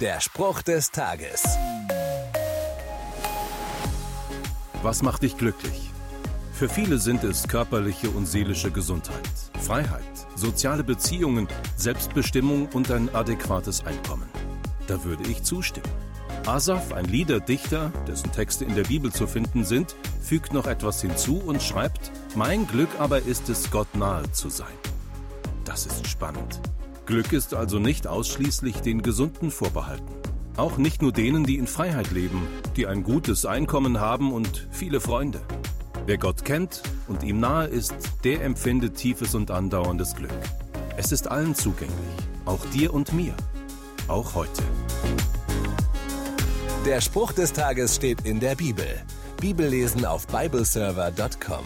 Der Spruch des Tages. Was macht dich glücklich? Für viele sind es körperliche und seelische Gesundheit, Freiheit, soziale Beziehungen, Selbstbestimmung und ein adäquates Einkommen. Da würde ich zustimmen. Asaf, ein Liederdichter, dessen Texte in der Bibel zu finden sind, fügt noch etwas hinzu und schreibt, Mein Glück aber ist es, Gott nahe zu sein. Das ist spannend. Glück ist also nicht ausschließlich den Gesunden vorbehalten. Auch nicht nur denen, die in Freiheit leben, die ein gutes Einkommen haben und viele Freunde. Wer Gott kennt und ihm nahe ist, der empfindet tiefes und andauerndes Glück. Es ist allen zugänglich, auch dir und mir, auch heute. Der Spruch des Tages steht in der Bibel. Bibellesen auf bibleserver.com.